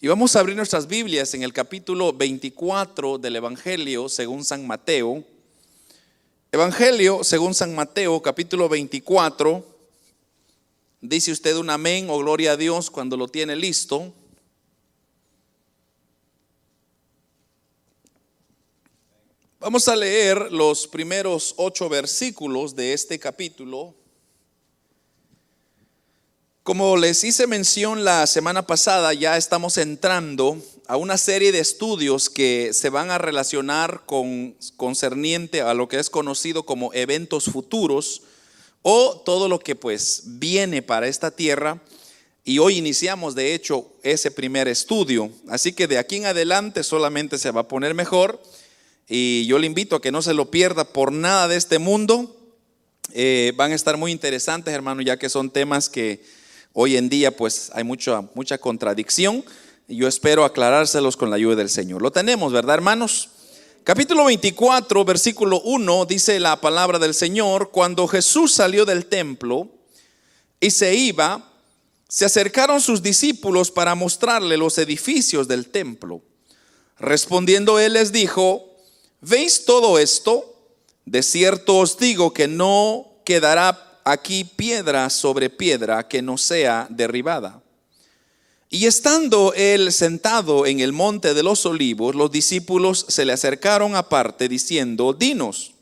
Y vamos a abrir nuestras Biblias en el capítulo 24 del Evangelio según San Mateo. Evangelio según San Mateo, capítulo 24. Dice usted un amén o gloria a Dios cuando lo tiene listo. Vamos a leer los primeros ocho versículos de este capítulo como les hice mención la semana pasada, ya estamos entrando a una serie de estudios que se van a relacionar con concerniente a lo que es conocido como eventos futuros o todo lo que pues viene para esta tierra. Y hoy iniciamos de hecho ese primer estudio. Así que de aquí en adelante solamente se va a poner mejor. Y yo le invito a que no se lo pierda por nada de este mundo. Eh, van a estar muy interesantes, hermano, ya que son temas que Hoy en día pues hay mucha, mucha contradicción y yo espero aclarárselos con la ayuda del Señor. Lo tenemos, ¿verdad, hermanos? Capítulo 24, versículo 1 dice la palabra del Señor, cuando Jesús salió del templo y se iba, se acercaron sus discípulos para mostrarle los edificios del templo. Respondiendo él les dijo, ¿veis todo esto? De cierto os digo que no quedará aquí piedra sobre piedra que no sea derribada. Y estando él sentado en el monte de los olivos, los discípulos se le acercaron aparte diciendo, dinos,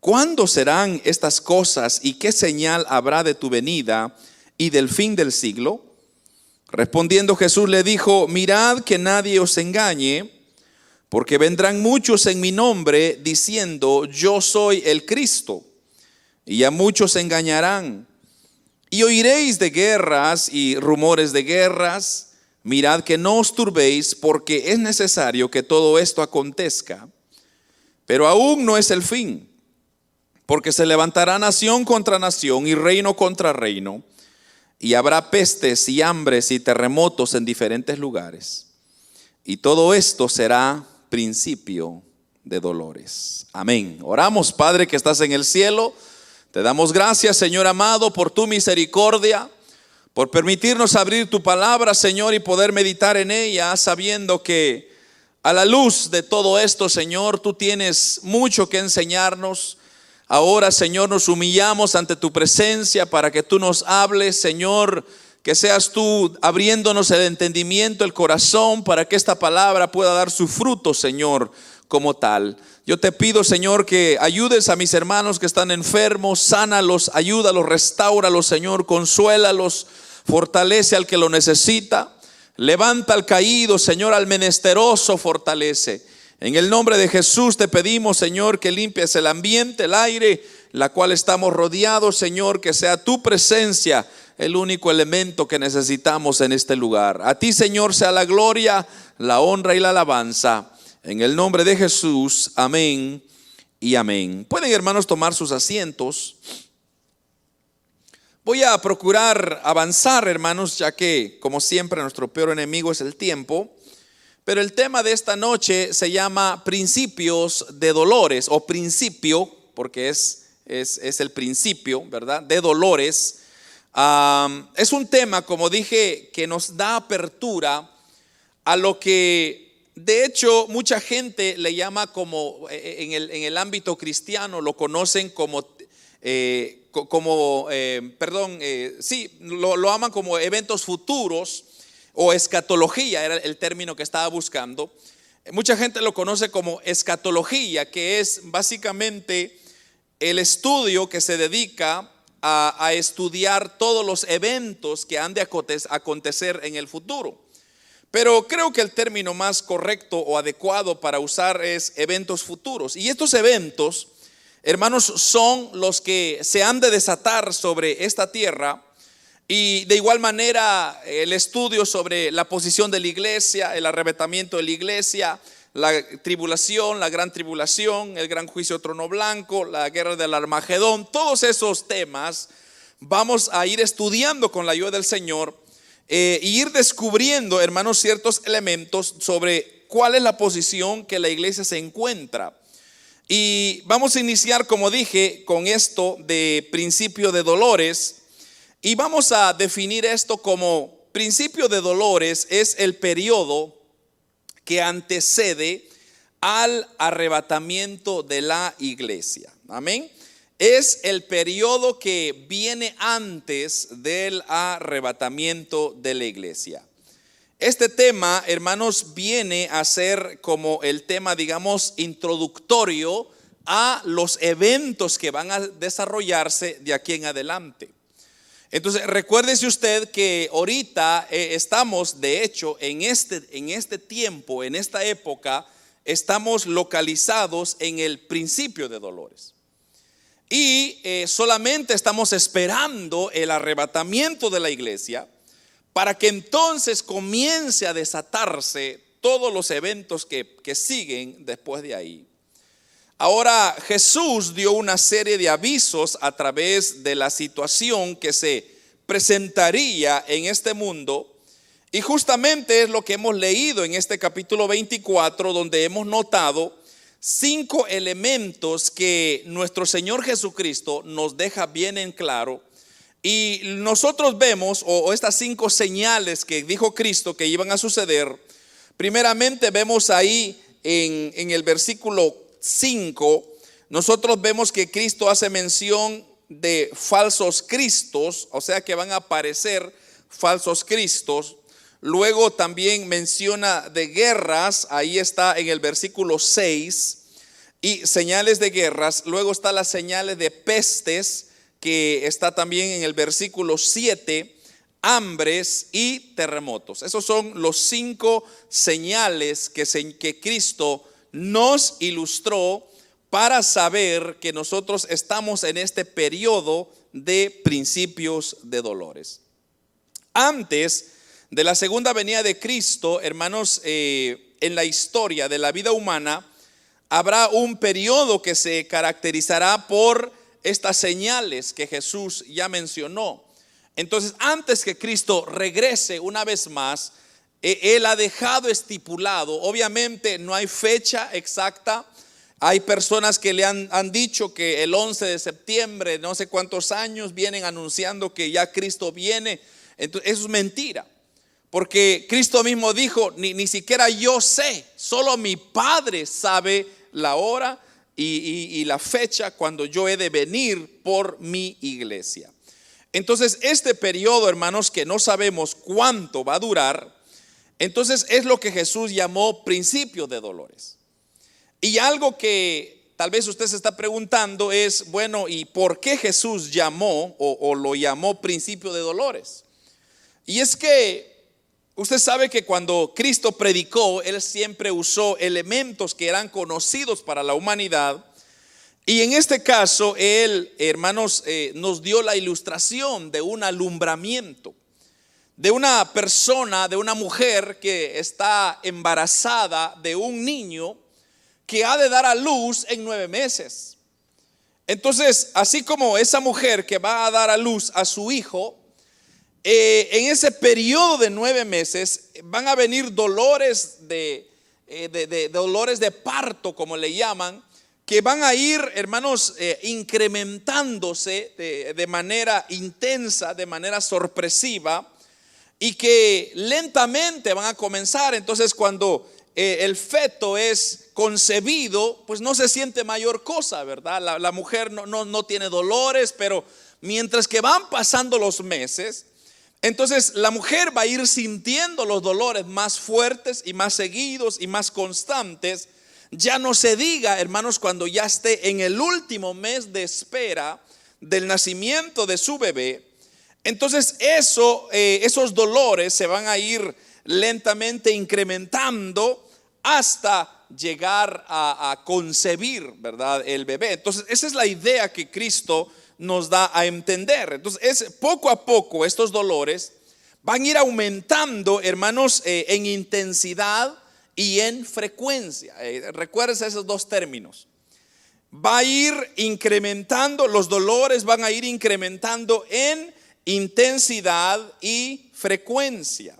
¿cuándo serán estas cosas y qué señal habrá de tu venida y del fin del siglo? Respondiendo Jesús le dijo, mirad que nadie os engañe, porque vendrán muchos en mi nombre diciendo, yo soy el Cristo y a muchos engañarán. Y oiréis de guerras y rumores de guerras. Mirad que no os turbéis, porque es necesario que todo esto acontezca. Pero aún no es el fin, porque se levantará nación contra nación y reino contra reino, y habrá pestes y hambres y terremotos en diferentes lugares. Y todo esto será principio de dolores. Amén. Oramos, Padre que estás en el cielo. Te damos gracias, Señor amado, por tu misericordia, por permitirnos abrir tu palabra, Señor, y poder meditar en ella, sabiendo que a la luz de todo esto, Señor, tú tienes mucho que enseñarnos. Ahora, Señor, nos humillamos ante tu presencia para que tú nos hables, Señor, que seas tú abriéndonos el entendimiento, el corazón, para que esta palabra pueda dar su fruto, Señor, como tal. Yo te pido, Señor, que ayudes a mis hermanos que están enfermos, sánalos, ayúdalos, restauralos, Señor, consuélalos, fortalece al que lo necesita, levanta al caído, Señor, al menesteroso, fortalece. En el nombre de Jesús te pedimos, Señor, que limpies el ambiente, el aire, la cual estamos rodeados, Señor, que sea tu presencia el único elemento que necesitamos en este lugar. A ti, Señor, sea la gloria, la honra y la alabanza en el nombre de Jesús, amén y amén. Pueden hermanos tomar sus asientos. Voy a procurar avanzar, hermanos, ya que, como siempre, nuestro peor enemigo es el tiempo. Pero el tema de esta noche se llama principios de dolores o principio, porque es, es, el principio, ¿verdad? De dolores. es un tema, como dije, que nos da apertura a lo que de hecho, mucha gente le llama como, eh, en el, en el ámbito cristiano, lo conocen como, eh, como eh, perdón, sí, lo, lo, aman como eventos futuros o escatología, era el término que estaba buscando. Mucha gente lo conoce como escatología, que es básicamente el estudio que se dedica a, a estudiar todos los eventos que han de acontecer en el futuro. Pero creo que el término más correcto o adecuado para usar es eventos futuros. Y estos eventos, hermanos, son los que se han de desatar sobre esta tierra. Y de igual manera el estudio sobre la posición de la iglesia, el arrebatamiento de la iglesia, la tribulación, la gran tribulación, el gran juicio trono blanco, la guerra del Armagedón, todos esos temas vamos a ir estudiando con la ayuda del Señor eh, ir descubriendo, hermanos, ciertos elementos sobre cuál es la posición que la iglesia se encuentra. Y vamos a iniciar, como dije, con esto de principio de dolores. Y vamos a definir esto como principio de dolores es el periodo que antecede al arrebatamiento de la iglesia. Amén. Es el periodo que viene antes del arrebatamiento de la iglesia. Este tema, hermanos, viene a ser como el tema, digamos, introductorio a los eventos que van a desarrollarse de aquí en adelante. Entonces, recuérdese usted que ahorita eh, estamos, de hecho, en este, en este tiempo, en esta época, estamos localizados en el principio de dolores. Y eh, solamente estamos esperando el arrebatamiento de la iglesia para que entonces comience a desatarse todos los eventos que, que siguen después de ahí. Ahora Jesús dio una serie de avisos a través de la situación que se presentaría en este mundo. Y justamente es lo que hemos leído en este capítulo 24, donde hemos notado cinco elementos que nuestro Señor Jesucristo nos deja bien en claro. Y nosotros vemos, o, estas cinco señales que dijo Cristo que iban a suceder, primeramente vemos ahí en, en el versículo 5, nosotros vemos que Cristo hace mención de falsos cristos, o sea que van a aparecer falsos cristos. Luego también menciona de guerras, ahí está en el versículo 6, y señales de guerras. Luego está las señales de pestes, que está también en el versículo 7, hambres y terremotos. Esos son los cinco señales que, que Cristo nos ilustró para saber que nosotros estamos en este periodo de principios de dolores. Antes de la segunda venida de Cristo, hermanos, eh, en la historia de la vida humana, habrá un periodo que se caracterizará por estas señales que Jesús ya mencionó. Entonces, antes que Cristo regrese una vez más, e, él ha dejado estipulado, obviamente no hay fecha exacta, hay personas que le han, dicho que el 11 de septiembre, no sé cuántos años, vienen anunciando que ya Cristo viene. Eso es mentira. Porque Cristo mismo dijo, ni, ni siquiera yo sé, solo mi Padre sabe la hora y, y la fecha cuando yo he de venir por mi iglesia. Entonces, este periodo, hermanos, que no sabemos cuánto va a durar, entonces es lo que Jesús llamó principio de dolores. Y algo que tal vez usted se está preguntando es, bueno, ¿y por qué Jesús llamó o, lo llamó principio de dolores? Y es que usted sabe que cuando Cristo predicó, Él siempre usó elementos que eran conocidos para la humanidad. Y en este caso, Él, hermanos, eh, nos dio la ilustración de un alumbramiento de una persona, de una mujer que está embarazada de un niño que ha de dar a luz en nueve meses. Entonces, así como esa mujer que va a dar a luz a su hijo, eh, en ese periodo de nueve meses van a venir dolores de, eh, dolores de parto, como le llaman, que van a ir, hermanos, eh, incrementándose de manera intensa, de manera sorpresiva y que lentamente van a comenzar. Entonces cuando el feto es concebido, pues no se siente mayor cosa, ¿verdad? La, mujer no, no, tiene dolores, pero mientras que van pasando los meses, entonces la mujer va a ir sintiendo los dolores más fuertes y más seguidos y más constantes. Ya no se diga, hermanos, cuando ya esté en el último mes de espera del nacimiento de su bebé, entonces eso, eh, esos dolores se van a ir lentamente incrementando hasta llegar a, concebir, ¿verdad? El bebé. Entonces esa es la idea que Cristo nos da a entender. Entonces es poco a poco estos dolores van a ir aumentando, hermanos, eh, en intensidad y en frecuencia. Eh, esos dos términos. Va a ir incrementando, los dolores van a ir incrementando en intensidad y frecuencia.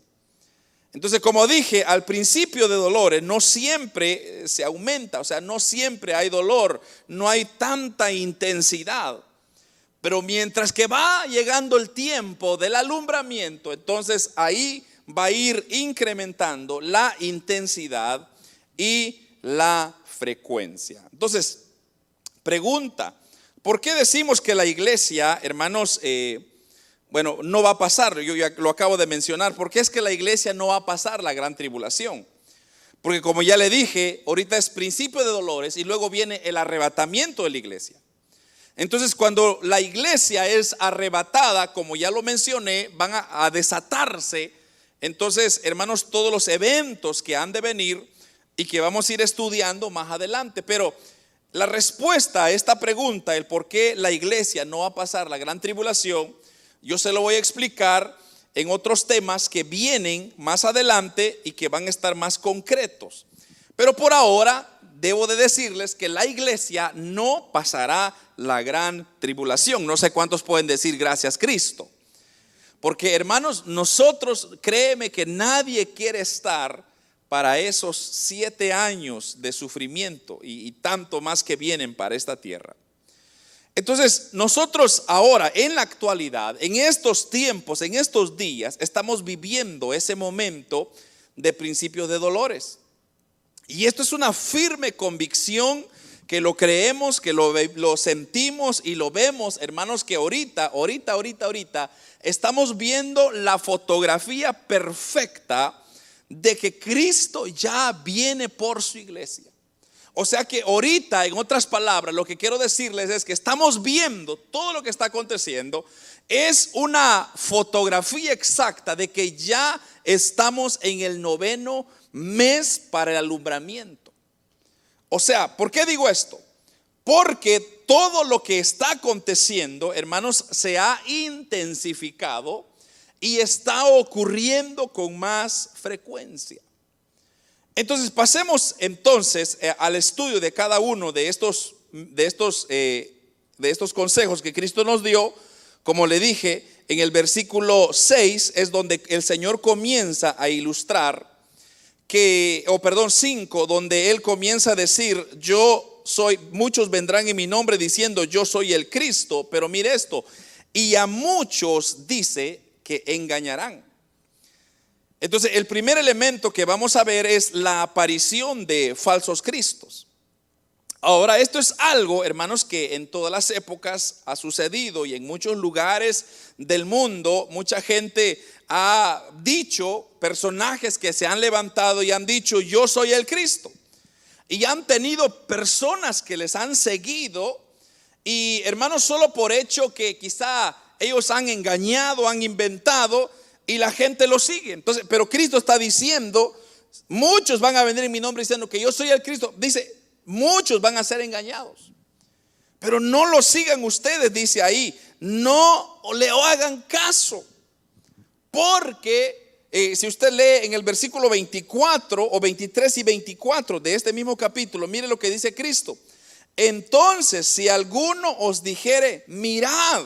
Entonces, como dije, al principio de dolores no siempre eh, se aumenta, o sea, no siempre hay dolor, no hay tanta intensidad. Pero mientras que va llegando el tiempo del alumbramiento, entonces ahí va a ir incrementando la intensidad y la frecuencia. Entonces, pregunta, ¿por qué decimos que la iglesia, hermanos, eh, bueno, no va a pasar? Yo ya lo acabo de mencionar. ¿Por qué es que la iglesia no va a pasar la gran tribulación? Porque como ya le dije, ahorita es principio de dolores y luego viene el arrebatamiento de la iglesia. Entonces cuando la iglesia es arrebatada, como ya lo mencioné, van a, desatarse. Entonces, hermanos, todos los eventos que han de venir y que vamos a ir estudiando más adelante. Pero la respuesta a esta pregunta, el por qué la iglesia no va a pasar la gran tribulación, yo se lo voy a explicar en otros temas que vienen más adelante y que van a estar más concretos. Pero por ahora debo de decirles que la iglesia no pasará la gran tribulación. No sé cuántos pueden decir gracias Cristo. Porque hermanos, nosotros créeme que nadie quiere estar para esos siete años de sufrimiento y, y tanto más que vienen para esta tierra. Entonces, nosotros ahora, en la actualidad, en estos tiempos, en estos días, estamos viviendo ese momento de principio de dolores. Y esto es una firme convicción que lo creemos, que lo, sentimos y lo vemos, hermanos, que ahorita, ahorita, ahorita, ahorita, estamos viendo la fotografía perfecta de que Cristo ya viene por su iglesia. O sea que ahorita, en otras palabras, lo que quiero decirles es que estamos viendo todo lo que está aconteciendo. Es una fotografía exacta de que ya estamos en el noveno mes para el alumbramiento. O sea, ¿por qué digo esto? Porque todo lo que está aconteciendo, hermanos, se ha intensificado y está ocurriendo con más frecuencia. Entonces pasemos entonces eh, al estudio de cada uno de estos, de estos, eh, de estos consejos que Cristo nos dio. Como le dije, en el versículo 6 es donde el Señor comienza a ilustrar que, o perdón, 5, donde Él comienza a decir, yo soy, muchos vendrán en mi nombre diciendo, yo soy el Cristo, pero mire esto, y a muchos dice que engañarán. Entonces, el primer elemento que vamos a ver es la aparición de falsos cristos. Ahora, esto es algo, hermanos, que en todas las épocas ha sucedido y en muchos lugares del mundo mucha gente ha dicho, personajes que se han levantado y han dicho, yo soy el Cristo. Y han tenido personas que les han seguido y, hermanos, solo por hecho que quizá ellos han engañado, han inventado, y la gente lo sigue. Entonces, pero Cristo está diciendo, muchos van a venir en mi nombre diciendo que yo soy el Cristo. Dice, muchos van a ser engañados. Pero no lo sigan ustedes, dice ahí. No le hagan caso. Porque eh, si usted lee en el versículo 24 o 23 y 24 de este mismo capítulo, mire lo que dice Cristo. Entonces, si alguno os dijere, mirad,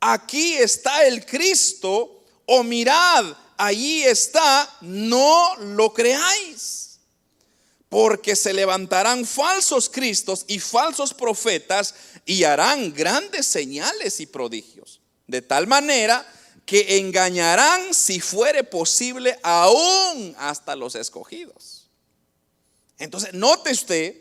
aquí está el Cristo, o mirad, allí está, no lo creáis. Porque se levantarán falsos cristos y falsos profetas y harán grandes señales y prodigios. De tal manera que engañarán, si fuere posible, aún hasta los escogidos. Entonces, note usted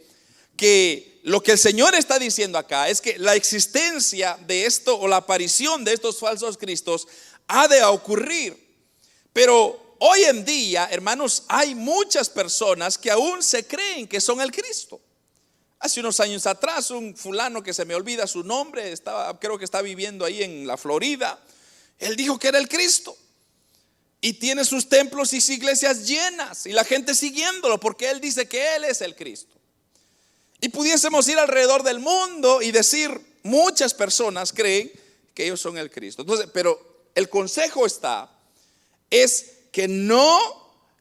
que lo que el Señor está diciendo acá es que la existencia de esto o la aparición de estos falsos cristos ha de ocurrir. Pero hoy en día, hermanos, hay muchas personas que aún se creen que son el Cristo. Hace unos años atrás, un fulano que se me olvida su nombre, estaba, creo que está viviendo ahí en la Florida, él dijo que era el Cristo. Y tiene sus templos y sus iglesias llenas y la gente siguiéndolo porque él dice que él es el Cristo. Y pudiésemos ir alrededor del mundo y decir, muchas personas creen que ellos son el Cristo. Entonces, pero el consejo está, es que no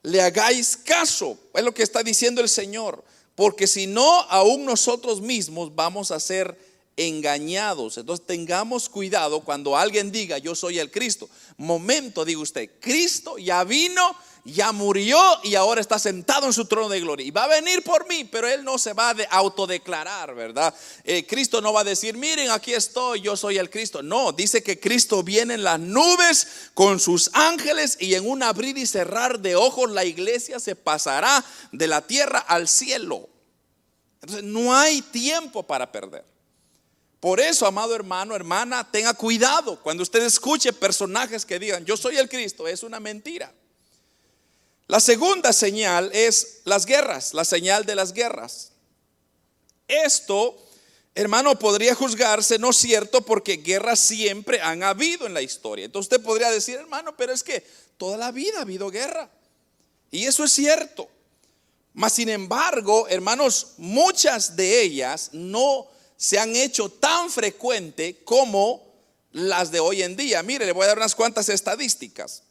le hagáis caso. Es lo que está diciendo el Señor. Porque si no, aún nosotros mismos vamos a ser engañados. Entonces tengamos cuidado cuando alguien diga yo soy el Cristo. Momento, diga usted, Cristo ya vino, ya murió y ahora está sentado en su trono de gloria. Y va a venir por mí, pero Él no se va a autodeclarar, ¿verdad? Eh, Cristo no va a decir, miren, aquí estoy, yo soy el Cristo. No, dice que Cristo viene en las nubes con sus ángeles y en un abrir y cerrar de ojos la iglesia se pasará de la tierra al cielo. Entonces no hay tiempo para perder. Por eso, amado hermano, hermana, tenga cuidado cuando usted escuche personajes que digan, yo soy el Cristo, es una mentira. La segunda señal es las guerras, la señal de las guerras. Esto, hermano, podría juzgarse, no cierto, porque guerras siempre han habido en la historia. Entonces usted podría decir, hermano, pero es que toda la vida ha habido guerra. Y eso es cierto. Mas, sin embargo, hermanos, muchas de ellas no se han hecho tan frecuente como las de hoy en día. Mire, le voy a dar unas cuantas estadísticas.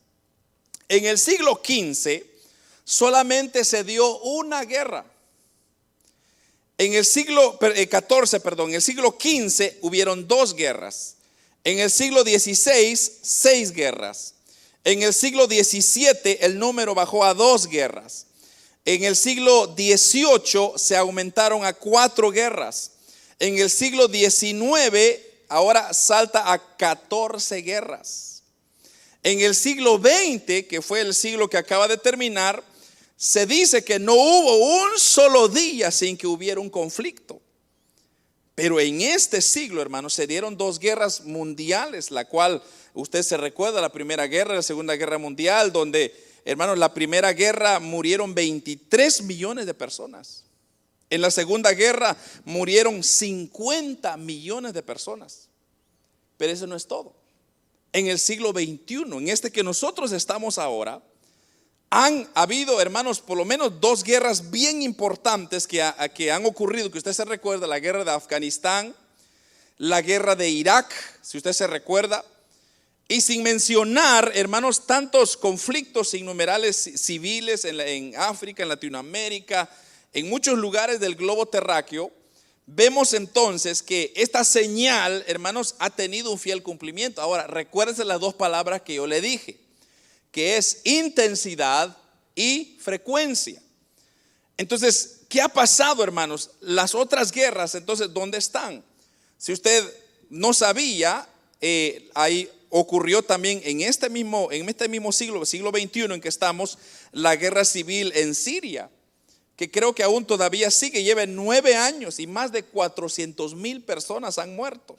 En el siglo XV solamente se dio una guerra. En el siglo XIV, eh, perdón, el siglo hubieron dos guerras. En el siglo XVI, seis guerras. En el siglo XVII el número bajó a dos guerras. En el siglo XVIII se aumentaron a cuatro guerras. En el siglo XIX ahora salta a 14 guerras. En el siglo XX, que fue el siglo que acaba de terminar, se dice que no hubo un solo día sin que hubiera un conflicto. Pero en este siglo, hermanos, se dieron dos guerras mundiales, la cual usted se recuerda, la primera guerra, la segunda guerra mundial, donde, hermanos, la primera guerra murieron 23 millones de personas. En la segunda guerra murieron 50 millones de personas. Pero eso no es todo. En el siglo XXI, en este que nosotros estamos ahora, han habido, hermanos, por lo menos dos guerras bien importantes que, que han ocurrido, que usted se recuerda, la guerra de Afganistán, la guerra de Irak, si usted se recuerda, y sin mencionar, hermanos, tantos conflictos innumerables civiles en, en África, en Latinoamérica, en muchos lugares del globo terráqueo, vemos entonces que esta señal, hermanos, ha tenido un fiel cumplimiento. Ahora, recuérdense las dos palabras que yo le dije que es intensidad y frecuencia. Entonces, ¿qué ha pasado, hermanos? Las otras guerras, entonces, ¿dónde están? Si usted no sabía, eh, ahí ocurrió también en este mismo, en este mismo siglo, siglo XXI en que estamos, la guerra civil en Siria, que creo que aún todavía sigue, lleva nueve años y más de 400 mil personas han muerto.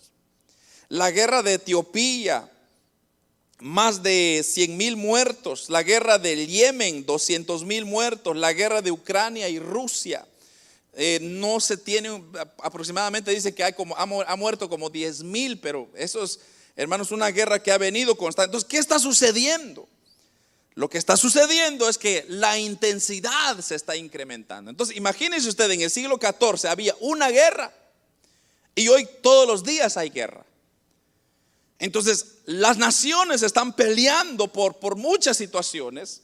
La guerra de Etiopía, más de 100 mil muertos, la guerra del Yemen, 200 mil muertos, la guerra de Ucrania y Rusia. Eh, no se tiene, aproximadamente dice que hay como, ha, muerto como 10 mil, pero eso es, hermanos, una guerra que ha venido constante. Entonces, ¿qué está sucediendo? Lo que está sucediendo es que la intensidad se está incrementando. Entonces, imagínense usted, en el siglo XIV había una guerra y hoy todos los días hay guerra. Entonces, las naciones están peleando por, muchas situaciones.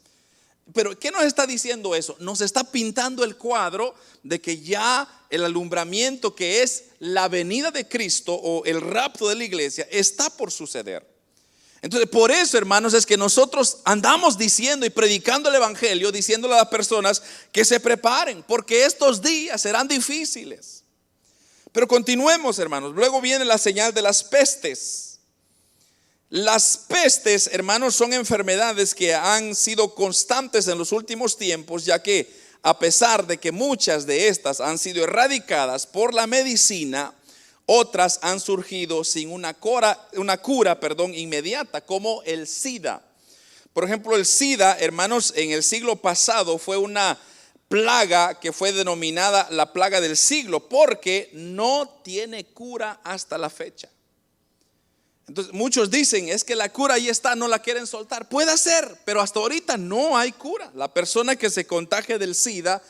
Pero ¿qué nos está diciendo eso? Nos está pintando el cuadro de que ya el alumbramiento que es la venida de Cristo o el rapto de la iglesia está por suceder. Entonces, por eso, hermanos, es que nosotros andamos diciendo y predicando el Evangelio, diciéndole a las personas que se preparen, porque estos días serán difíciles. Pero continuemos, hermanos. Luego viene la señal de las pestes. Las pestes, hermanos, son enfermedades que han sido constantes en los últimos tiempos, ya que a pesar de que muchas de estas han sido erradicadas por la medicina, otras han surgido sin una cura, una cura perdón, inmediata, como el SIDA. Por ejemplo, el SIDA, hermanos, en el siglo pasado fue una plaga que fue denominada la plaga del siglo, porque no tiene cura hasta la fecha. Entonces muchos dicen, es que la cura ahí está, no la quieren soltar. Puede ser, pero hasta ahorita no hay cura. La persona que se contagie del SIDA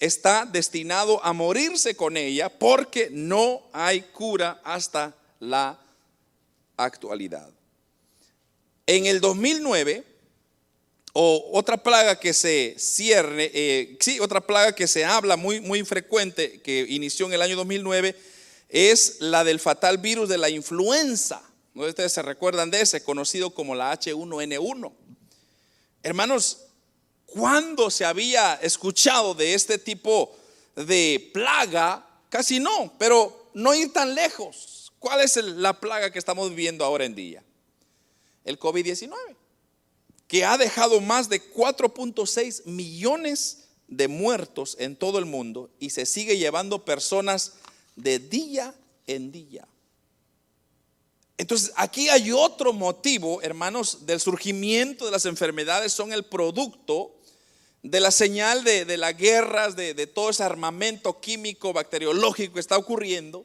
está destinado a morirse con ella porque no hay cura hasta la actualidad. En el 2009, o otra plaga que se cierne, eh, sí, otra plaga que se habla muy, muy frecuente, que inició en el año 2009, es la del fatal virus de la influenza. ¿No ustedes se recuerdan de ese, conocido como la H1N1? Hermanos, ¿Cuándo se había escuchado de este tipo de plaga? Casi no, pero no ir tan lejos. ¿Cuál es la plaga que estamos viviendo ahora en día? El COVID-19, que ha dejado más de 4.6 millones de muertos en todo el mundo y se sigue llevando personas de día en día. Entonces, aquí hay otro motivo, hermanos, del surgimiento de las enfermedades, son el producto de la señal de, las guerras, de, de todo ese armamento químico, bacteriológico que está ocurriendo.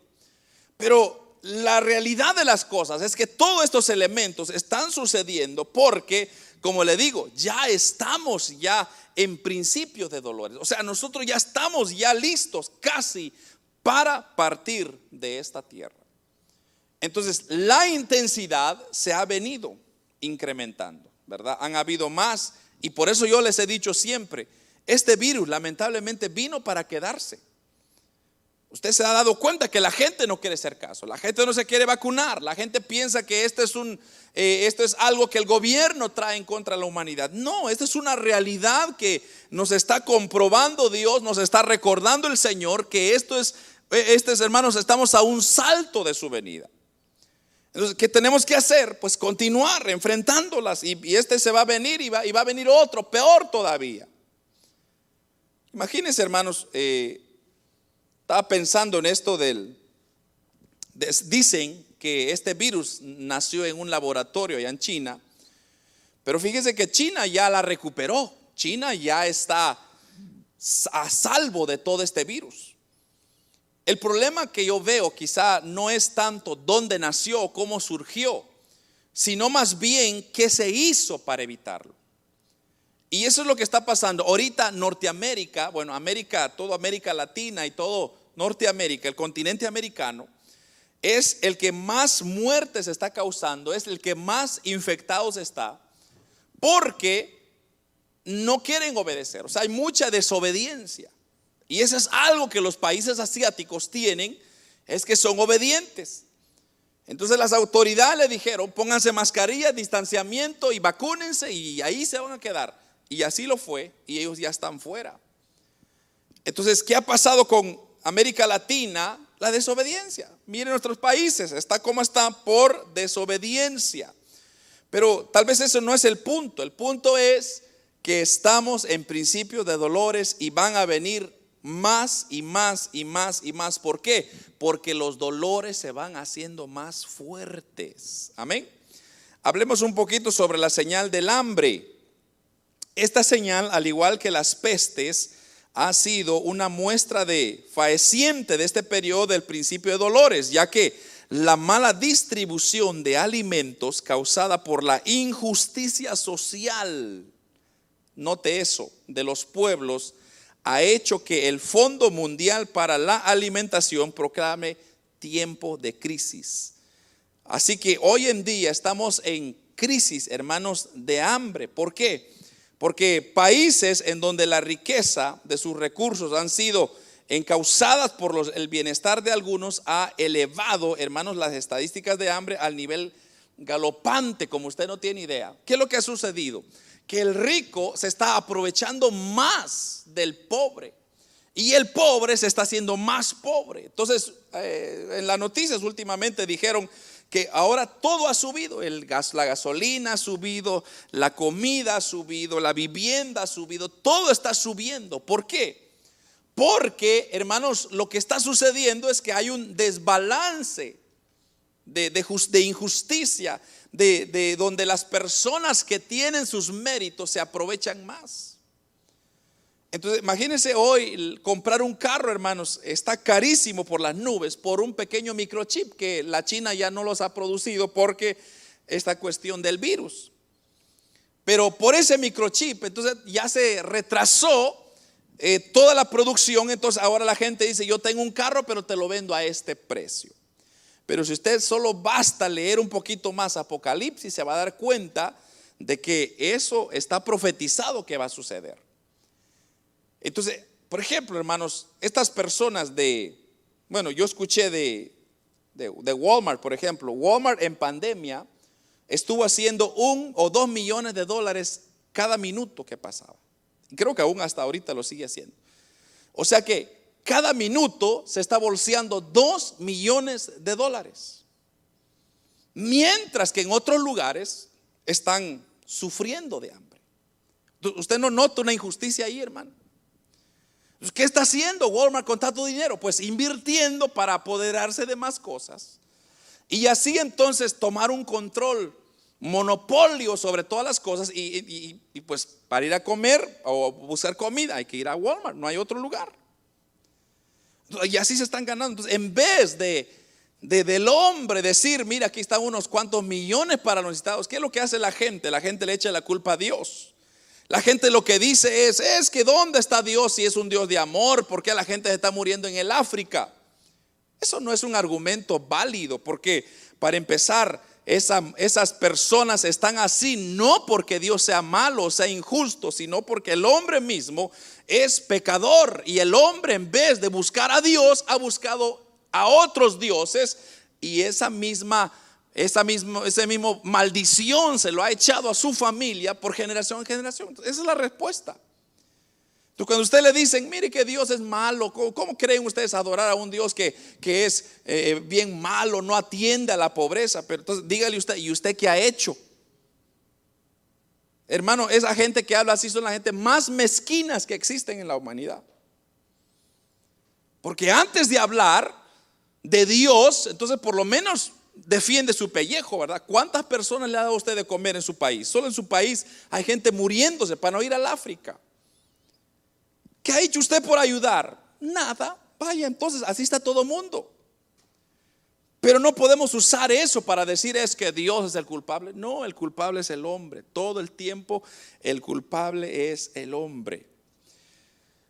Pero la realidad de las cosas es que todos estos elementos están sucediendo porque, como le digo, ya estamos ya en principio de dolores. O sea, nosotros ya estamos ya listos casi para partir de esta tierra. Entonces, la intensidad se ha venido incrementando, ¿verdad? Han habido más y por eso yo les he dicho siempre, este virus lamentablemente vino para quedarse. Usted se ha dado cuenta que la gente no quiere hacer caso, la gente no se quiere vacunar, la gente piensa que este es un, eh, esto es algo que el gobierno trae en contra de la humanidad. No, esta es una realidad que nos está comprobando Dios, nos está recordando el Señor que esto es, eh, estos hermanos, estamos a un salto de su venida. Entonces, ¿qué tenemos que hacer? Pues continuar enfrentándolas y, este se va a venir y va, y va, a venir otro, peor todavía. Imagínense, hermanos, eh, estaba pensando en esto del... dicen que este virus nació en un laboratorio allá en China, pero fíjense que China ya la recuperó. China ya está a salvo de todo este virus. El problema que yo veo quizá no es tanto dónde nació cómo surgió, sino más bien qué se hizo para evitarlo. Y eso es lo que está pasando. Ahorita Norteamérica, bueno, América, toda América Latina y todo Norteamérica, el continente americano, es el que más muertes está causando, es el que más infectados está, porque no quieren obedecer. O sea, hay mucha desobediencia. Y eso es algo que los países asiáticos tienen, es que son obedientes. Entonces las autoridades le dijeron, pónganse mascarilla, distanciamiento y vacúnense y ahí se van a quedar. Y así lo fue y ellos ya están fuera. Entonces, ¿qué ha pasado con América Latina? La desobediencia. Miren nuestros países, está como está por desobediencia. Pero tal vez eso no es el punto. El punto es que estamos en principio de dolores y van a venir más y más y más y más. ¿Por qué? Porque los dolores se van haciendo más fuertes. Amén. Hablemos un poquito sobre la señal del hambre. Esta señal, al igual que las pestes, ha sido una muestra de faeciente de este periodo del principio de dolores, ya que la mala distribución de alimentos causada por la injusticia social, note eso, de los pueblos, ha hecho que el Fondo Mundial para la Alimentación proclame tiempo de crisis. Así que hoy en día estamos en crisis, hermanos, de hambre. ¿Por qué? Porque países en donde la riqueza de sus recursos han sido encausadas por el bienestar de algunos ha elevado, hermanos, las estadísticas de hambre al nivel galopante, como usted no tiene idea. ¿Qué es lo que ha sucedido? que el rico se está aprovechando más del pobre y el pobre se está haciendo más pobre. Entonces, eh, en las noticias últimamente dijeron que ahora todo ha subido, el gas, la gasolina ha subido, la comida ha subido, la vivienda ha subido, todo está subiendo. ¿Por qué? Porque, hermanos, lo que está sucediendo es que hay un desbalance de, de injusticia de, donde las personas que tienen sus méritos se aprovechan más. Entonces, imagínense hoy comprar un carro, hermanos, está carísimo por las nubes, por un pequeño microchip que la China ya no los ha producido porque esta cuestión del virus. Pero por ese microchip, entonces ya se retrasó eh, toda la producción, entonces ahora la gente dice, yo tengo un carro, pero te lo vendo a este precio. Pero si usted solo basta leer un poquito más Apocalipsis, se va a dar cuenta de que eso está profetizado que va a suceder. Entonces, por ejemplo, hermanos, estas personas de, bueno, yo escuché de, de, Walmart, por ejemplo, Walmart en pandemia estuvo haciendo un o dos millones de dólares cada minuto que pasaba. Creo que aún hasta ahorita lo sigue haciendo. O sea que cada minuto se está bolseando 2 millones de dólares. Mientras que en otros lugares están sufriendo de hambre. ¿Usted no nota una injusticia ahí, hermano? ¿Qué está haciendo Walmart con tanto dinero? Pues invirtiendo para apoderarse de más cosas. Y así entonces tomar un control, monopolio sobre todas las cosas. Y, pues para ir a comer o buscar comida hay que ir a Walmart, no hay otro lugar. Y así se están ganando. Entonces, en vez de, de, del hombre decir, mira, aquí están unos cuantos millones para los estados, ¿qué es lo que hace la gente? La gente le echa la culpa a Dios. La gente lo que dice es, es que ¿dónde está Dios si es un Dios de amor? ¿Por qué la gente se está muriendo en el África? Eso no es un argumento válido, porque para empezar, esas personas están así no porque Dios sea malo o sea injusto, sino porque el hombre mismo es pecador y el hombre en vez de buscar a Dios ha buscado a otros dioses y esa misma esa mismo, ese mismo maldición se lo ha echado a su familia por generación en generación. Esa es la respuesta. Entonces, cuando usted le dicen, mire que Dios es malo, ¿cómo, creen ustedes adorar a un Dios que, que es eh, bien malo, no atiende a la pobreza? Pero entonces dígale usted, ¿y usted qué ha hecho? Hermano, esa gente que habla así son la gente más mezquinas que existen en la humanidad. Porque antes de hablar de Dios, entonces por lo menos defiende su pellejo, ¿verdad? ¿Cuántas personas le ha dado usted de comer en su país? Solo en su país hay gente muriéndose para no ir al África. ¿Qué ha hecho usted por ayudar? Nada. Vaya, entonces así está todo mundo. Pero no podemos usar eso para decir es que Dios es el culpable. No, el culpable es el hombre. Todo el tiempo el culpable es el hombre.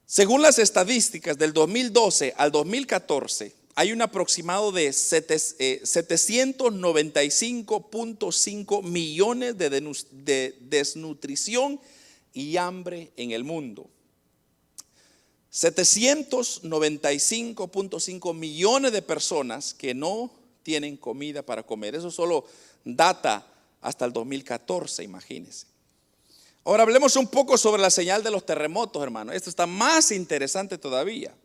Según las estadísticas del 2012 al 2014, hay un aproximado de 795.5 eh, millones de desnutrición y hambre en el mundo. 795.5 millones de personas que no tienen comida para comer. Eso solo data hasta el 2014, imagínense. Ahora hablemos un poco sobre la señal de los terremotos, hermano. Esto está más interesante todavía.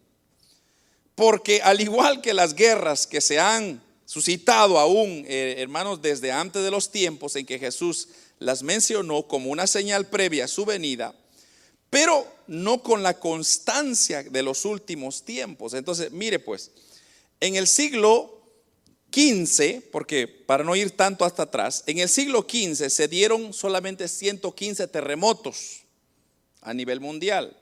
Porque al igual que las guerras que se han suscitado aún, eh, hermanos, desde antes de los tiempos en que Jesús las mencionó como una señal previa a su venida, pero no con la constancia de los últimos tiempos. Entonces, mire pues, en el siglo XV, porque para no ir tanto hasta atrás, en el siglo XV se dieron solamente 115 terremotos a nivel mundial.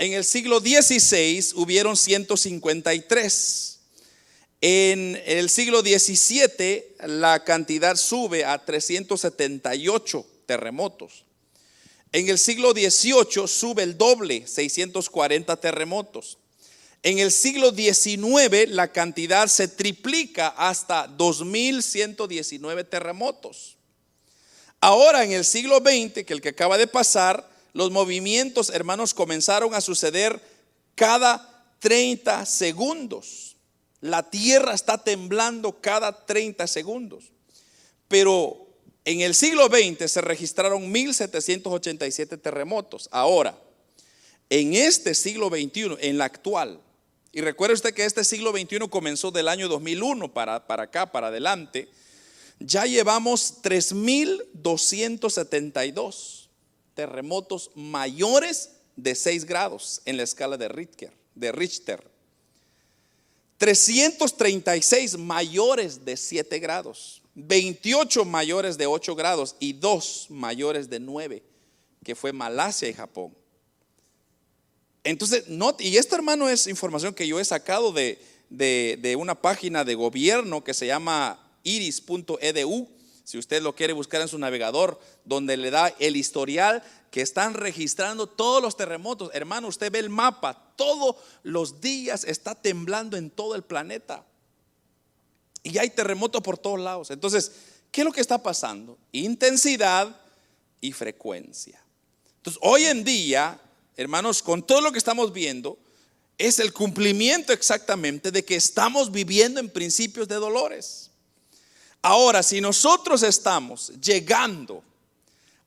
En el siglo XVI hubieron 153. En el siglo XVII la cantidad sube a 378 terremotos. En el siglo XVIII sube el doble, 640 terremotos. En el siglo XIX la cantidad se triplica hasta 2119 terremotos. Ahora en el siglo XX, que el que acaba de pasar, los movimientos, hermanos, comenzaron a suceder cada 30 segundos. La tierra está temblando cada 30 segundos. Pero en el siglo XX se registraron 1787 terremotos. Ahora, en este siglo XXI, en la actual, y recuerde usted que este siglo XXI comenzó del año 2001 para, para acá, para adelante, ya llevamos 3.272 terremotos mayores de 6 grados en la escala de Richter, de Richter. 336 mayores de 7 grados, 28 mayores de 8 grados y 2 mayores de 9, que fue Malasia y Japón. Entonces, no, y esto hermano es información que yo he sacado de, de una página de gobierno que se llama iris.edu si usted lo quiere buscar en su navegador, donde le da el historial que están registrando todos los terremotos. Hermano, usted ve el mapa, todos los días está temblando en todo el planeta. Y hay terremotos por todos lados. Entonces, ¿qué es lo que está pasando? Intensidad y frecuencia. Entonces, hoy en día, hermanos, con todo lo que estamos viendo, es el cumplimiento exactamente de que estamos viviendo en principios de dolores. Ahora, si nosotros estamos llegando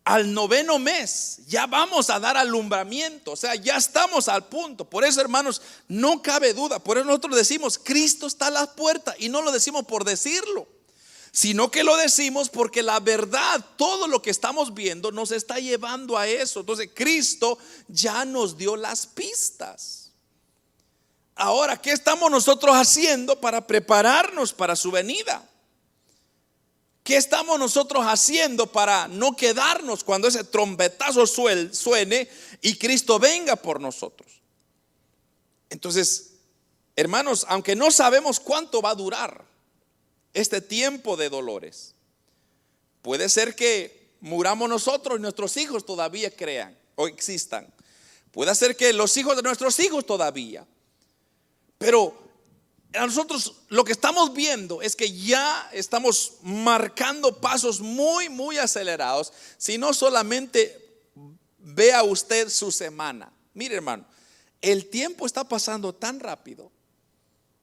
al noveno mes ya vamos a dar alumbramiento, o sea, ya estamos al punto. Por eso, hermanos, no cabe duda. Por eso nosotros decimos, Cristo está a la puerta y no lo decimos por decirlo, sino que lo decimos porque la verdad, todo lo que estamos viendo nos está llevando a eso. Entonces, Cristo ya nos dio las pistas. Ahora, ¿qué estamos nosotros haciendo para prepararnos para su venida? ¿Qué estamos nosotros haciendo para no quedarnos cuando ese trompetazo suene y Cristo venga por nosotros? Entonces, hermanos, aunque no sabemos cuánto va a durar este tiempo de dolores, puede ser que muramos nosotros y nuestros hijos todavía crean o existan. Puede ser que los hijos de nuestros hijos todavía. Pero nosotros lo que estamos viendo es que ya estamos marcando pasos muy, muy acelerados. Si no solamente vea usted su semana. Mire hermano, el tiempo está pasando tan rápido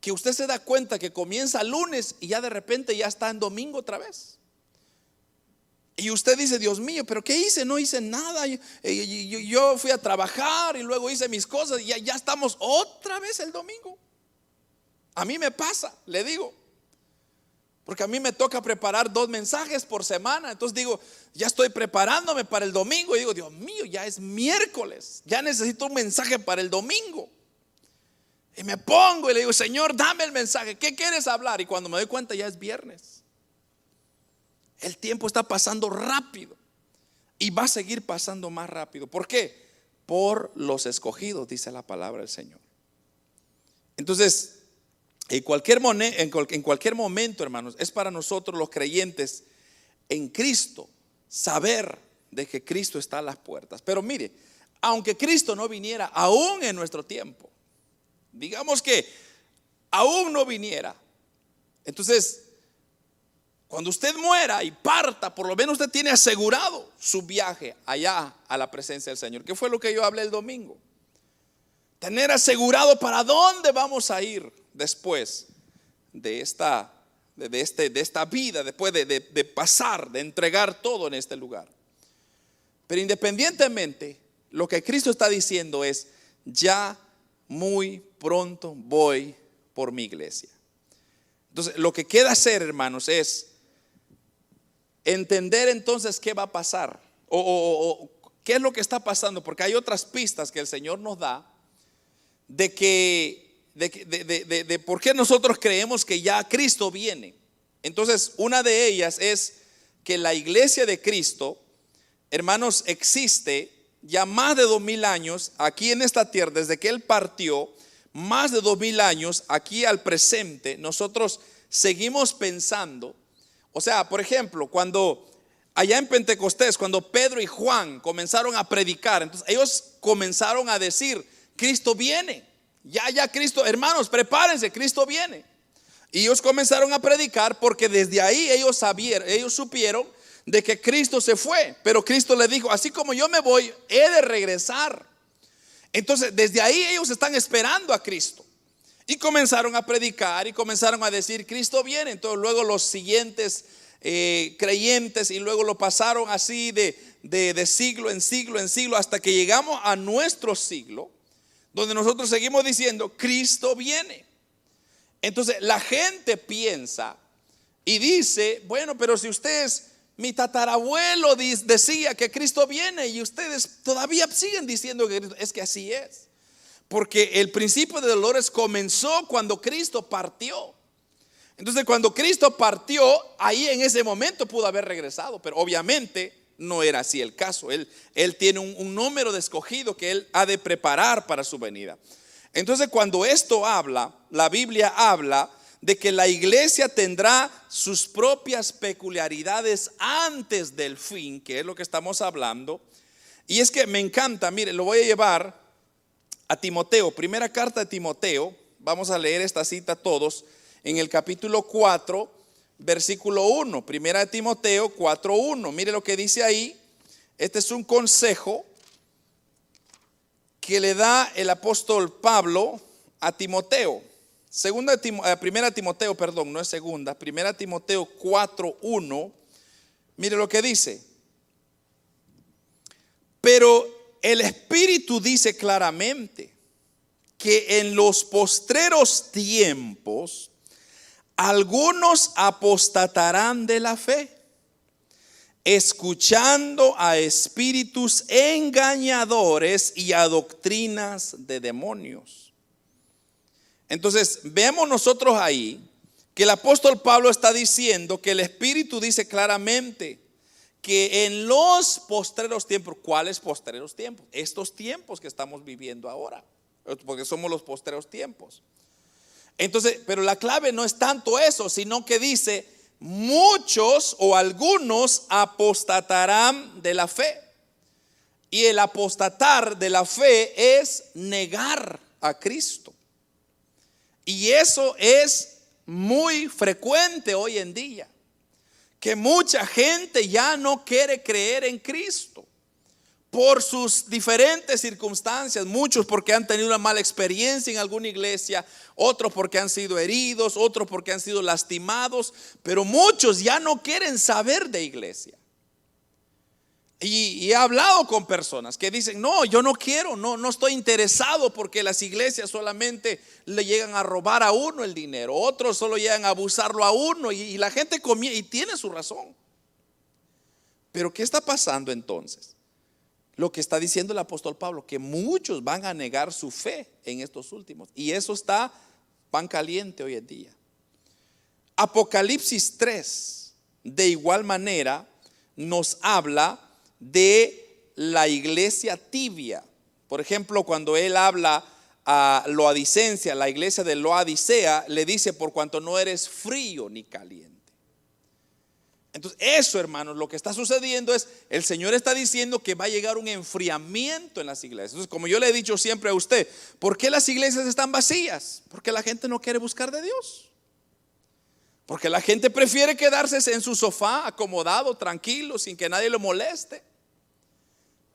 que usted se da cuenta que comienza lunes y ya de repente ya está en domingo otra vez. Y usted dice, Dios mío, pero ¿qué hice? No hice nada. Yo, fui a trabajar y luego hice mis cosas y ya, ya estamos otra vez el domingo. A mí me pasa, le digo. Porque a mí me toca preparar dos mensajes por semana. Entonces digo, ya estoy preparándome para el domingo. Y digo, Dios mío, ya es miércoles. Ya necesito un mensaje para el domingo. Y me pongo y le digo, Señor, dame el mensaje. ¿Qué quieres hablar? Y cuando me doy cuenta ya es viernes. El tiempo está pasando rápido. Y va a seguir pasando más rápido. ¿Por qué? Por los escogidos, dice la palabra del Señor. Entonces, en cualquier, en cualquier momento, hermanos, es para nosotros los creyentes en Cristo saber de que Cristo está a las puertas. Pero mire, aunque Cristo no viniera aún en nuestro tiempo, digamos que aún no viniera, entonces, cuando usted muera y parta, por lo menos usted tiene asegurado su viaje allá a la presencia del Señor, que fue lo que yo hablé el domingo. Tener asegurado para dónde vamos a ir después de esta, de, este, de esta vida, después de, pasar, de entregar todo en este lugar. Pero independientemente, lo que Cristo está diciendo es, ya muy pronto voy por mi iglesia. Entonces, lo que queda hacer, hermanos, es entender entonces qué va a pasar o, qué es lo que está pasando, porque hay otras pistas que el Señor nos da de que de, por qué nosotros creemos que ya Cristo viene. Entonces, una de ellas es que la iglesia de Cristo, hermanos, existe ya más de dos mil años aquí en esta tierra, desde que Él partió, más de dos mil años aquí al presente, nosotros seguimos pensando. O sea, por ejemplo, cuando allá en Pentecostés, cuando Pedro y Juan comenzaron a predicar, entonces ellos comenzaron a decir, Cristo viene. Ya, ya Cristo, hermanos, prepárense, Cristo viene. Y ellos comenzaron a predicar porque desde ahí ellos sabieron, ellos supieron de que Cristo se fue, pero Cristo le dijo, así como yo me voy, he de regresar. Entonces, desde ahí ellos están esperando a Cristo. Y comenzaron a predicar y comenzaron a decir, Cristo viene. Entonces luego los siguientes eh, creyentes y luego lo pasaron así de, de siglo en siglo en siglo hasta que llegamos a nuestro siglo donde nosotros seguimos diciendo, Cristo viene. Entonces la gente piensa y dice, bueno, pero si ustedes, mi tatarabuelo decía que Cristo viene y ustedes todavía siguen diciendo que es que así es. Porque el principio de dolores comenzó cuando Cristo partió. Entonces cuando Cristo partió, ahí en ese momento pudo haber regresado, pero obviamente no era así el caso. Él, él tiene un, número de escogido que él ha de preparar para su venida. Entonces cuando esto habla, la Biblia habla de que la iglesia tendrá sus propias peculiaridades antes del fin, que es lo que estamos hablando. Y es que me encanta, mire, lo voy a llevar a Timoteo, primera carta de Timoteo, vamos a leer esta cita todos, en el capítulo 4, versículo 1, primera de Timoteo 4.1. Mire lo que dice ahí. Este es un consejo que le da el apóstol Pablo a Timoteo. Segunda, eh, primera Timoteo, perdón, no es segunda. Primera Timoteo 4.1. Mire lo que dice. Pero el Espíritu dice claramente que en los postreros tiempos algunos apostatarán de la fe, escuchando a espíritus engañadores y a doctrinas de demonios. Entonces, vemos nosotros ahí que el apóstol Pablo está diciendo que el Espíritu dice claramente que en los postreros tiempos, ¿cuáles postreros tiempos? Estos tiempos que estamos viviendo ahora, porque somos los postreros tiempos. Entonces, pero la clave no es tanto eso, sino que dice, muchos o algunos apostatarán de la fe. Y el apostatar de la fe es negar a Cristo. Y eso es muy frecuente hoy en día que mucha gente ya no quiere creer en Cristo por sus diferentes circunstancias, muchos porque han tenido una mala experiencia en alguna iglesia, otros porque han sido heridos, otros porque han sido lastimados, pero muchos ya no quieren saber de iglesia. Y, he hablado con personas que dicen, no, yo no quiero, no, no estoy interesado porque las iglesias solamente le llegan a robar a uno el dinero, otros solo llegan a abusarlo a uno y, y la gente comía y tiene su razón. Pero ¿qué está pasando entonces? Lo que está diciendo el apóstol Pablo, que muchos van a negar su fe en estos últimos. Y eso está pan caliente hoy en día. Apocalipsis 3, de igual manera, nos habla de la iglesia tibia. Por ejemplo, cuando él habla a Loadicencia, la iglesia de Loadicea, le dice, por cuanto no eres frío ni caliente. Entonces, eso, hermanos, lo que está sucediendo es, el Señor está diciendo que va a llegar un enfriamiento en las iglesias. Entonces, como yo le he dicho siempre a usted, ¿por qué las iglesias están vacías? Porque la gente no quiere buscar de Dios. Porque la gente prefiere quedarse en su sofá, acomodado, tranquilo, sin que nadie lo moleste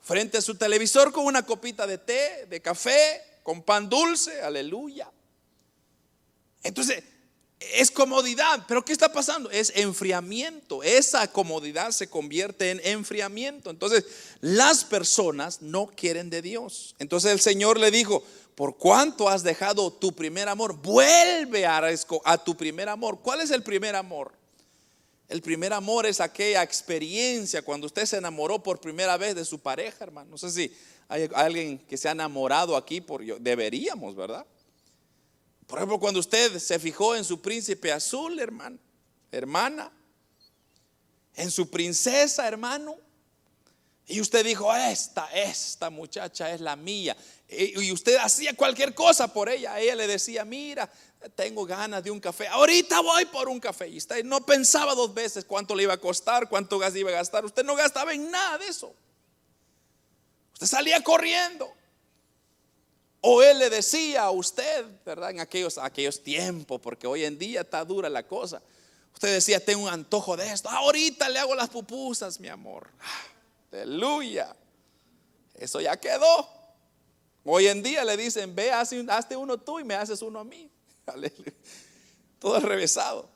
frente a su televisor con una copita de té, de café, con pan dulce, aleluya. Entonces, es comodidad, pero ¿qué está pasando? Es enfriamiento. Esa comodidad se convierte en enfriamiento. Entonces, las personas no quieren de Dios. Entonces el Señor le dijo, por cuánto has dejado tu primer amor, vuelve a, a tu primer amor. ¿Cuál es el primer amor? El primer amor es aquella experiencia cuando usted se enamoró por primera vez de su pareja, hermano. No sé si hay alguien que se ha enamorado aquí, por, deberíamos, ¿verdad? Por ejemplo, cuando usted se fijó en su príncipe azul, hermano, hermana, en su princesa, hermano, y usted dijo, esta, esta muchacha es la mía. Y usted hacía cualquier cosa por ella. Ella le decía, mira, tengo ganas de un café. Ahorita voy por un café. Y usted no pensaba dos veces cuánto le iba a costar, cuánto gas iba a gastar. Usted no gastaba en nada de eso. Usted salía corriendo. O él le decía a usted, ¿verdad? En aquellos, aquellos tiempos, porque hoy en día está dura la cosa. Usted decía, tengo un antojo de esto. Ahorita le hago las pupusas, mi amor. Aleluya. Eso ya quedó. Hoy en día le dicen, ve, hazte uno tú y me haces uno a mí. Aleluya. Todo revesado.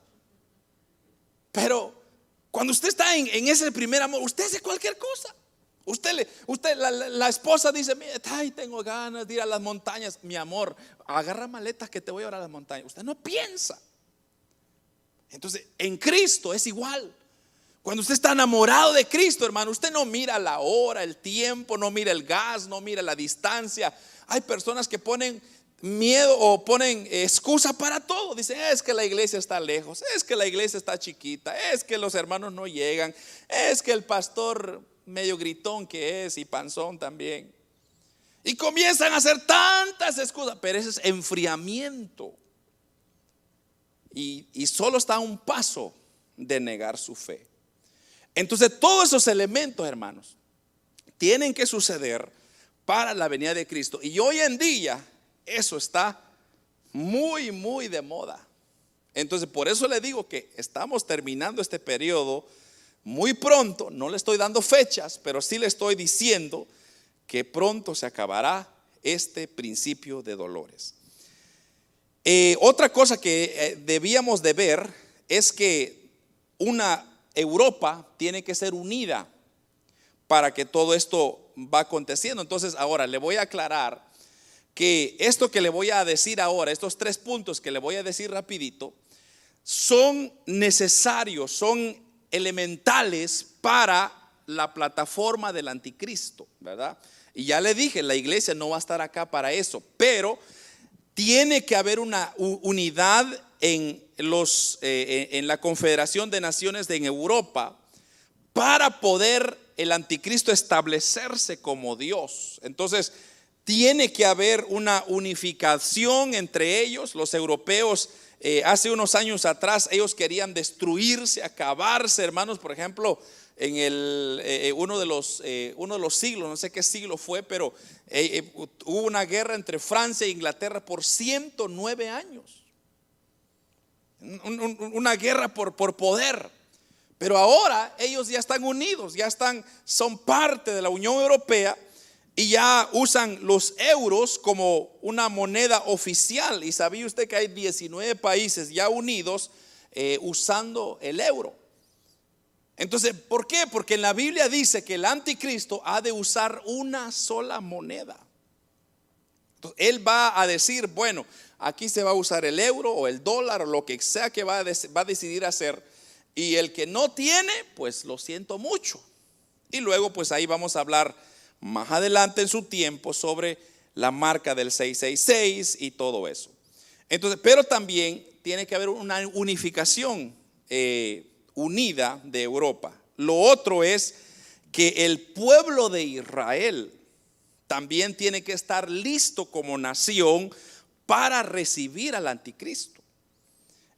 Pero cuando usted está en, ese primer amor, usted hace cualquier cosa. Usted, usted la, esposa dice, ay, tengo ganas de ir a las montañas. Mi amor, agarra maletas que te voy a ir a las montañas. Usted no piensa. Entonces, en Cristo es igual. Cuando usted está enamorado de Cristo, hermano, usted no mira la hora, el tiempo, no mira el gas, no mira la distancia. Hay personas que ponen miedo o ponen excusa para todo. Dicen, es que la iglesia está lejos, es que la iglesia está chiquita, es que los hermanos no llegan, es que el pastor medio gritón que es y panzón también. Y comienzan a hacer tantas excusas, pero ese es enfriamiento. Y, y solo está a un paso de negar su fe. Entonces todos esos elementos, hermanos, tienen que suceder para la venida de Cristo. Y hoy en día eso está muy, muy de moda. Entonces, por eso le digo que estamos terminando este periodo muy pronto. No le estoy dando fechas, pero sí le estoy diciendo que pronto se acabará este principio de dolores. Eh, otra cosa que eh, debíamos de ver es que una Europa tiene que ser unida para que todo esto va aconteciendo. Entonces, ahora le voy a aclarar que esto que le voy a decir ahora, estos tres puntos que le voy a decir rapidito, son necesarios, son elementales para la plataforma del anticristo, ¿verdad? Y ya le dije, la iglesia no va a estar acá para eso, pero tiene que haber una unidad en, los, eh, en la Confederación de Naciones de en Europa para poder el anticristo establecerse como Dios. Entonces, tiene que haber una unificación entre ellos. Los europeos, eh, hace unos años atrás, ellos querían destruirse, acabarse, hermanos, por ejemplo, en el, eh, eh, uno, de los, uno de los siglos, no sé qué siglo fue, pero hubo una guerra entre Francia e Inglaterra por 109 años. una guerra por, por poder. Pero ahora ellos ya están unidos, ya están, son parte de la Unión Europea y ya usan los euros como una moneda oficial. Y sabía usted que hay 19 países ya unidos eh, usando el euro. Entonces, ¿por qué? Porque en la Biblia dice que el anticristo ha de usar una sola moneda. Entonces, él va a decir, bueno, aquí se va a usar el euro o el dólar o lo que sea que va a, va a decidir hacer. Y el que no tiene, pues lo siento mucho. Y luego, pues ahí vamos a hablar más adelante en su tiempo sobre la marca del 666 y todo eso. Entonces, pero también tiene que haber una unificación eh, unida de Europa. Lo otro es que el pueblo de Israel también tiene que estar listo como nación para recibir al anticristo.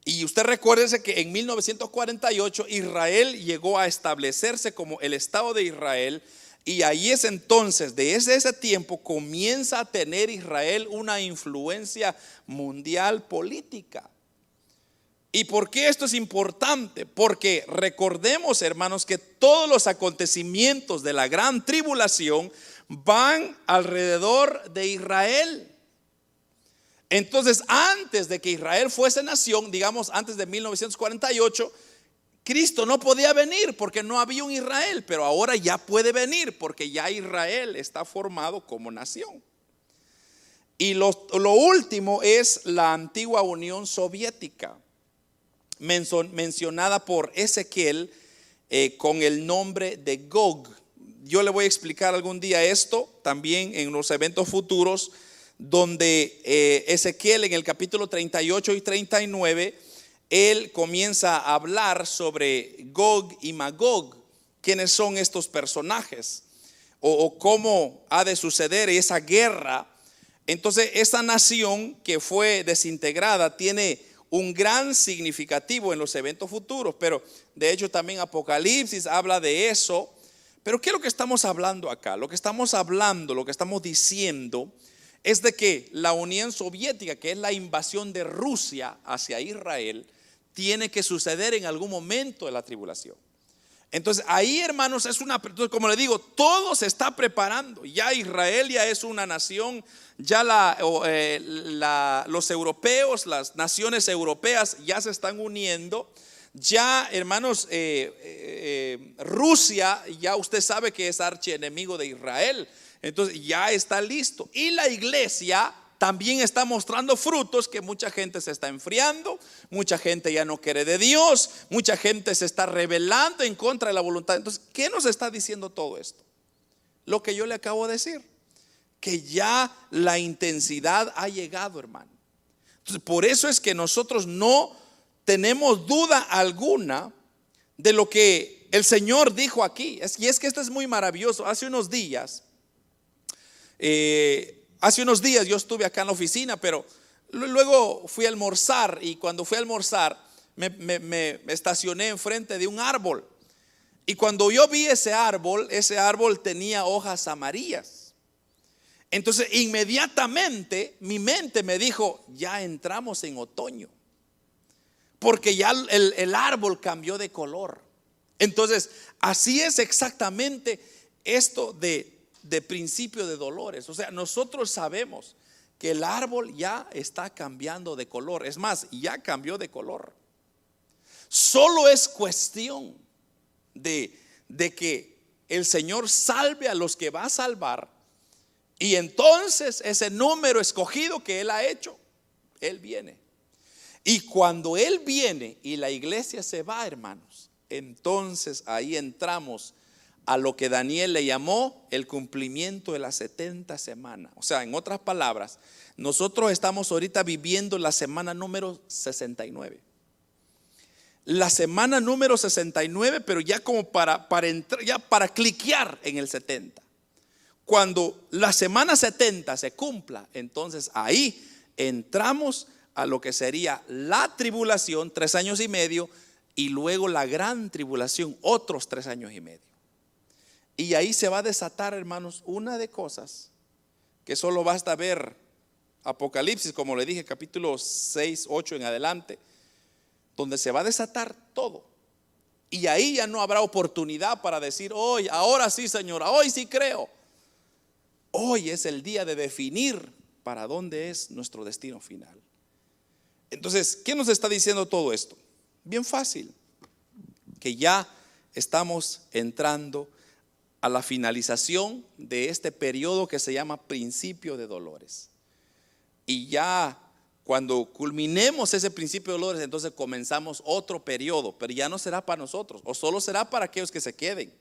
Y usted recuérdese que en 1948 Israel llegó a establecerse como el Estado de Israel y ahí es entonces, desde ese tiempo, comienza a tener Israel una influencia mundial política. ¿Y por qué esto es importante? Porque recordemos, hermanos, que todos los acontecimientos de la gran tribulación van alrededor de Israel. Entonces, antes de que Israel fuese nación, digamos antes de 1948, Cristo no podía venir porque no había un Israel, pero ahora ya puede venir porque ya Israel está formado como nación. Y lo, último es la antigua Unión Soviética, mencionada por Ezequiel eh, con el nombre de Gog. Yo le voy a explicar algún día esto también en los eventos futuros, donde eh, Ezequiel en el capítulo 38 y 39 él comienza a hablar sobre Gog y Magog, quiénes son estos personajes o, cómo ha de suceder esa guerra. Entonces, esa nación que fue desintegrada tiene un gran significativo en los eventos futuros, pero de hecho también Apocalipsis habla de eso. Pero ¿qué es lo que estamos hablando acá? Lo que estamos hablando, lo que estamos diciendo es de que la Unión Soviética, que es la invasión de Rusia hacia Israel, tiene que suceder en algún momento de la tribulación. Entonces ahí, hermanos, es una, como le digo, todo se está preparando. Ya Israel ya es una nación, ya eh, los europeos, las naciones europeas ya se están uniendo. Ya, hermanos, eh, eh, Rusia, ya usted sabe que es archienemigo de Israel. Entonces ya está listo. Y la iglesia también está mostrando frutos que mucha gente se está enfriando, mucha gente ya no quiere de Dios, mucha gente se está rebelando en contra de la voluntad. Entonces, ¿qué nos está diciendo todo esto? Lo que yo le acabo de decir, que ya la intensidad ha llegado, hermano. Entonces, por eso es que nosotros no tenemos duda alguna de lo que el Señor dijo aquí. Y es que esto es muy maravilloso. Hace unos días, eh, Hace unos días yo estuve acá en la oficina, pero luego fui a almorzar y cuando fui a almorzar me, estacioné enfrente de un árbol. Y cuando yo vi ese árbol, ese árbol tenía hojas amarillas. Entonces inmediatamente mi mente me dijo, ya entramos en otoño. Porque ya el, el árbol cambió de color. Entonces, así es exactamente esto de de principio de dolores. O sea, nosotros sabemos que el árbol ya está cambiando de color. Es más, ya cambió de color. Solo es cuestión de, de que el Señor salve a los que va a salvar y entonces ese número escogido que Él ha hecho, Él viene. Y cuando Él viene y la iglesia se va, hermanos, entonces ahí entramos a lo que Daniel le llamó el cumplimiento de las 70 semanas. O sea, en otras palabras, nosotros estamos ahorita viviendo la semana número 69. La semana número 69, pero ya como para, para entrar, ya para cliquear en el 70. Cuando la semana 70 se cumpla, entonces ahí entramos a lo que sería la tribulación, tres años y medio, y luego la gran tribulación, otros tres años y medio. Y ahí se va a desatar, hermanos, una de cosas que solo basta ver Apocalipsis, como le dije, capítulo 6, 8 en adelante, donde se va a desatar todo. Y ahí ya no habrá oportunidad para decir, hoy, ahora sí, señora, hoy sí creo. Hoy es el día de definir para dónde es nuestro destino final. Entonces, ¿qué nos está diciendo todo esto? Bien fácil, que ya estamos entrando a la finalización de este periodo que se llama principio de dolores. Y ya cuando culminemos ese principio de dolores, entonces comenzamos otro periodo, pero ya no será para nosotros, o solo será para aquellos que se queden.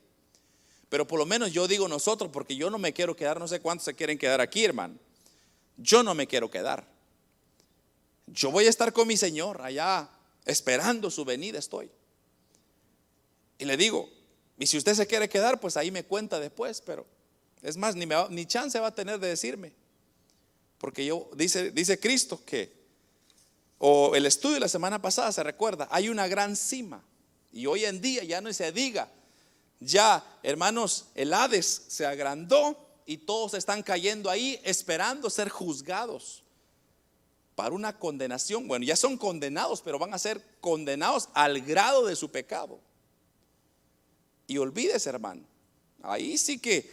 Pero por lo menos yo digo nosotros, porque yo no me quiero quedar, no sé cuántos se quieren quedar aquí, hermano. Yo no me quiero quedar. Yo voy a estar con mi Señor allá, esperando su venida estoy. Y le digo, y si usted se quiere quedar, pues ahí me cuenta después, pero es más, ni, ni chance va a tener de decirme. Porque yo, dice, dice Cristo que, o el estudio de la semana pasada se recuerda, hay una gran cima. Y hoy en día ya no se diga, ya hermanos, el Hades se agrandó y todos están cayendo ahí esperando ser juzgados para una condenación. Bueno, ya son condenados, pero van a ser condenados al grado de su pecado. Y olvídese, hermano, ahí sí que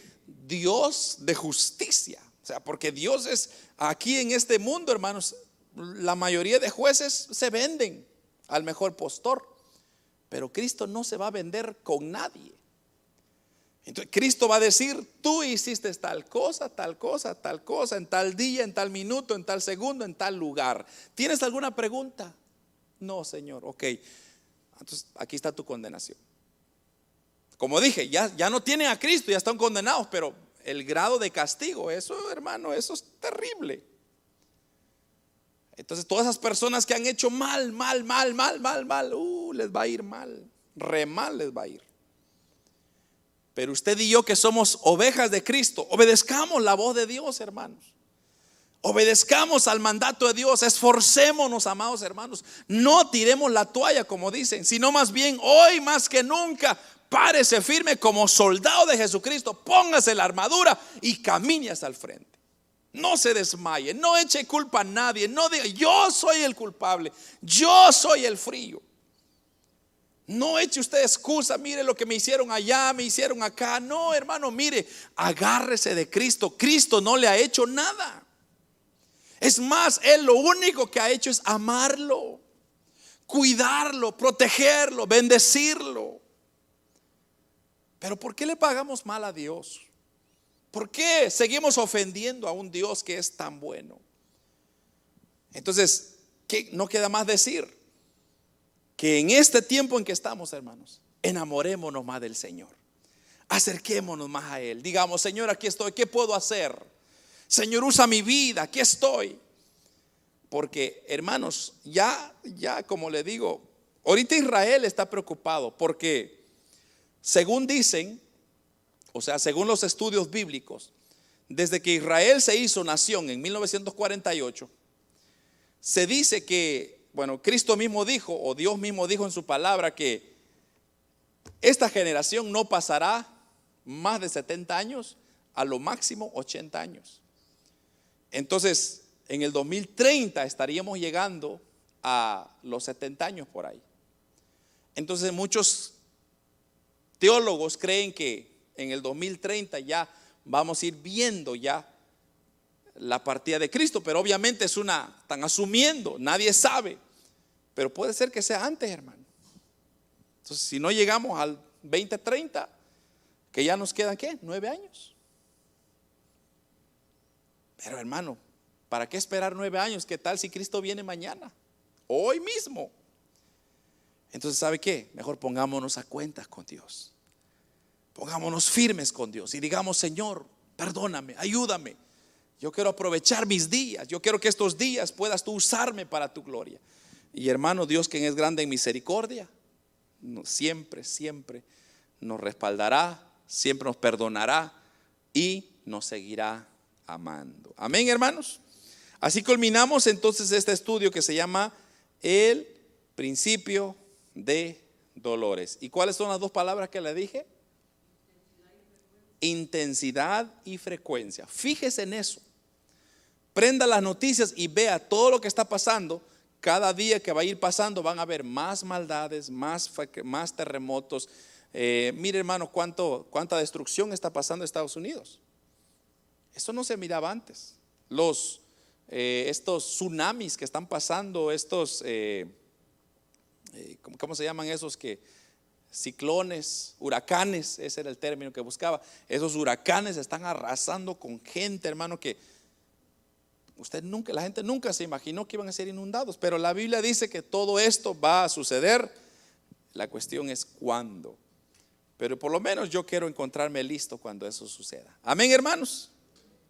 Dios de justicia, o sea, porque Dios es aquí en este mundo, hermanos, la mayoría de jueces se venden al mejor postor, pero Cristo no se va a vender con nadie. Entonces Cristo va a decir, tú hiciste tal cosa, tal cosa, tal cosa, en tal día, en tal minuto, en tal segundo, en tal lugar. ¿Tienes alguna pregunta? No, Señor, ok. Entonces aquí está tu condenación. Como dije, ya, ya no tienen a Cristo, ya están condenados, pero el grado de castigo, eso hermano, eso es terrible. Entonces todas esas personas que han hecho mal, mal, mal, mal, mal, mal, uh, les va a ir mal, re mal les va a ir. Pero usted y yo que somos ovejas de Cristo, obedezcamos la voz de Dios, hermanos. Obedezcamos al mandato de Dios, esforcémonos, amados hermanos. No tiremos la toalla, como dicen, sino más bien hoy más que nunca, párese firme como soldado de Jesucristo, póngase la armadura y camine hasta el frente. No se desmaye, no eche culpa a nadie, no diga, yo soy el culpable, yo soy el frío. No eche usted excusa, mire lo que me hicieron allá, me hicieron acá. No, hermano, mire, agárrese de Cristo. Cristo no le ha hecho nada. Es más, Él lo único que ha hecho es amarlo, cuidarlo, protegerlo, bendecirlo. Pero ¿por qué le pagamos mal a Dios? ¿Por qué seguimos ofendiendo a un Dios que es tan bueno? Entonces, ¿qué no queda más decir? que en este tiempo en que estamos, hermanos, enamorémonos más del Señor. Acerquémonos más a Él. Digamos, Señor, aquí estoy, ¿qué puedo hacer? Señor, usa mi vida, aquí estoy. Porque, hermanos, ya, ya como le digo, ahorita Israel está preocupado porque, según dicen, o sea, según los estudios bíblicos, desde que Israel se hizo nación en 1948, se dice que bueno, Cristo mismo dijo, o Dios mismo dijo en su palabra, que esta generación no pasará más de 70 años, a lo máximo 80 años. Entonces, en el 2030 estaríamos llegando a los 70 años por ahí. Entonces, muchos teólogos creen que en el 2030 ya vamos a ir viendo ya la partida de Cristo, pero obviamente es una, están asumiendo, nadie sabe. Pero puede ser que sea antes, hermano. Entonces, si no llegamos al 2030, Que ya nos quedan, ¿qué? Nueve años. Pero hermano, ¿para qué esperar nueve años? ¿Qué tal si Cristo viene mañana? Hoy mismo. Entonces, ¿sabe qué? Mejor pongámonos a cuentas con Dios. Pongámonos firmes con Dios y digamos, Señor, perdóname, ayúdame. Yo quiero aprovechar mis días. Yo quiero que estos días puedas tú usarme para tu gloria. Y hermano, Dios, quien es grande en misericordia, siempre, siempre nos respaldará, siempre nos perdonará y nos seguirá amando. Amén, hermanos. Así culminamos entonces este estudio que se llama el principio de dolores. ¿Y cuáles son las dos palabras que le dije? Intensidad y frecuencia. Fíjese en eso. Prenda las noticias y vea todo lo que está pasando. Cada día que va a ir pasando van a haber más maldades, más, más terremotos. Eh, mire hermano, cuánto, cuánta destrucción está pasando en Estados Unidos. Eso no se miraba antes. Los, eh, estos tsunamis que están pasando, estos, eh, eh, ¿cómo, se llaman esos que? Ciclones, huracanes, ese era el término que buscaba. Esos huracanes están arrasando con gente, hermano, que usted nunca, la gente nunca se imaginó que iban a ser inundados, pero la Biblia dice que todo esto va a suceder. La cuestión es cuándo. Pero por lo menos yo quiero encontrarme listo cuando eso suceda. Amén, hermanos.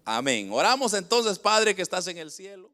Amén. Oramos entonces, Padre que estás en el cielo.